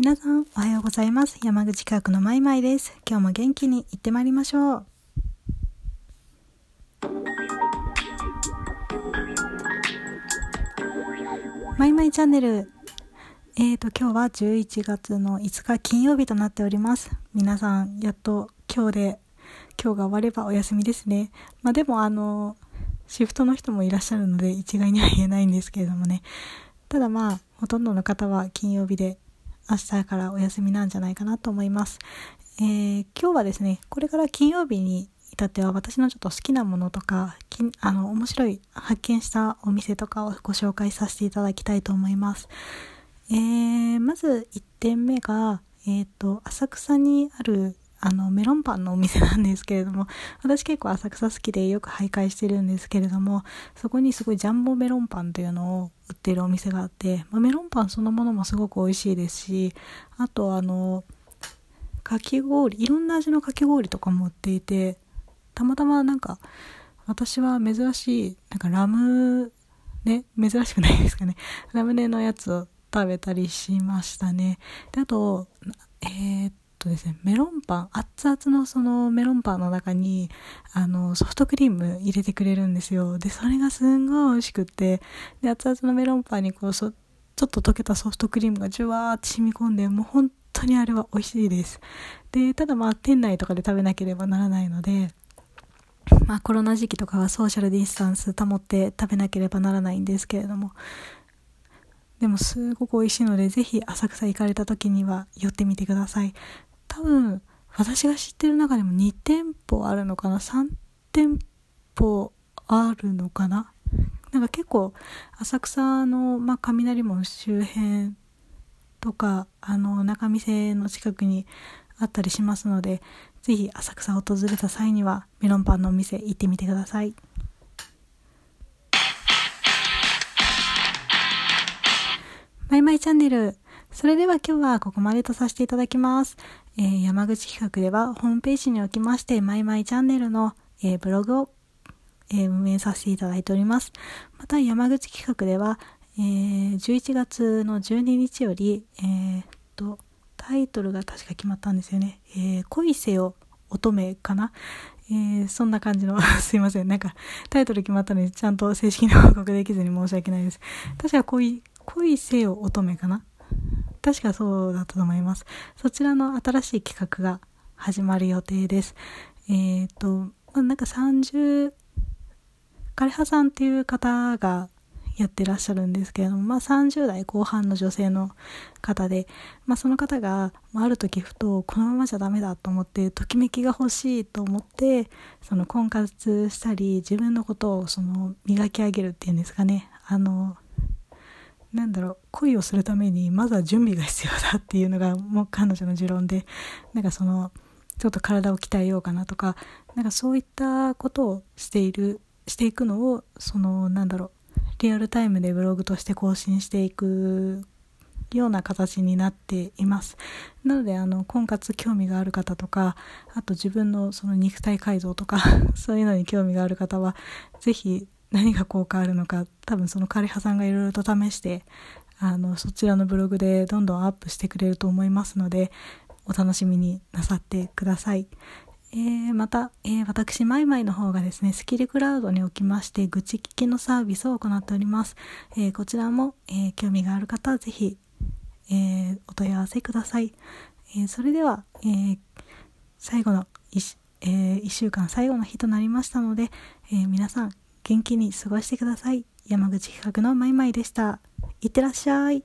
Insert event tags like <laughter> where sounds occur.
皆さん、おはようございます。山口企画のまいまいです。今日も元気に行ってまいりましょう。まいまいチャンネル。えーと、今日は11月の5日金曜日となっております。皆さん、やっと今日で、今日が終わればお休みですね。まあでも、あの、シフトの人もいらっしゃるので、一概には言えないんですけれどもね。ただまあ、ほとんどの方は金曜日で明日からお休みなんじゃないかなと思います。えー、今日はですね、これから金曜日に至っては私のちょっと好きなものとか、あの、面白い発見したお店とかをご紹介させていただきたいと思います。えー、まず1点目が、えっ、ー、と、浅草にあるあの、メロンパンのお店なんですけれども、<laughs> 私結構浅草好きでよく徘徊してるんですけれども、そこにすごいジャンボメロンパンというのを売ってるお店があって、まあ、メロンパンそのものもすごく美味しいですし、あとあの、かき氷、いろんな味のかき氷とかも売っていて、たまたまなんか、私は珍しい、なんかラムね、珍しくないですかね。<laughs> ラムネのやつを食べたりしましたね。で、あと、えー、っとですね、メロンパン、熱々のそのメロンパンの中に、あの、ソフトクリーム入れてくれるんですよ。で、それがすんごい美味しくって、で、熱々のメロンパンにこう、そ、ちょっと溶けたソフトクリームがジュワーって染み込んで、もう本当にあれは美味しいです。で、ただまあ、店内とかで食べなければならないので、まあコロナ時期とかはソーシャルディスタンス保って食べなければならないんですけれども、でもすごく美味しいので、ぜひ浅草行かれた時には寄ってみてください。多分私が知ってる中でも2店舗あるのかな？3店舗あるのかな？なんか結構浅草の、まあ、雷門周辺とかあの中店の近くにあったりしますのでぜひ浅草を訪れた際にはメロンパンのお店行ってみてください。マイマイチャンネルそれでは今日はここまでとさせていただきます。えー、山口企画ではホームページにおきまして、マイマイチャンネルの、えー、ブログを、えー、運営させていただいております。また山口企画では、えー、11月の12日より、えー、と、タイトルが確か決まったんですよね。えー、恋せよ乙女かな？えー、そんな感じの <laughs> すいません。なんか、タイトル決まったのにちゃんと正式に報告できずに申し訳ないです。確か恋、恋せよ乙女かな？確かそうだったと思います。そちらの新しい企画が始まる予定です。えっ、ー、と、まあ、なんか30、枯葉さんっていう方がやってらっしゃるんですけれども、まあ、30代後半の女性の方で、まあ、その方が、まあ、ある時ふとこのままじゃダメだと思ってときめきが欲しいと思ってその婚活したり自分のことをその磨き上げるっていうんですかねあのなんだろう恋をするためにまずは準備が必要だっていうのがもう彼女の持論でなんかそのちょっと体を鍛えようかなとかなんかそういったことをしているしていくのをそのなんだろうリアルタイムでブログとして更新していくような形になっています。なのであの婚活興味がある方とかあと自分のその肉体改造とか <laughs> そういうのに興味がある方は是非何が効果あるのか多分その枯葉さんがいろいろと試してあのそちらのブログでどんどんアップしてくれると思いますのでお楽しみになさってください。えー、また、えー、私、マイマイの方がですね、スキルクラウドにおきまして、愚痴聞きのサービスを行っております。えー、こちらも、え興味がある方はぜひ、えお問い合わせください。えそれでは、え最後の1、え1週間最後の日となりましたので、え皆さん、元気に過ごしてください。山口企画のマイマイでした。いってらっしゃい。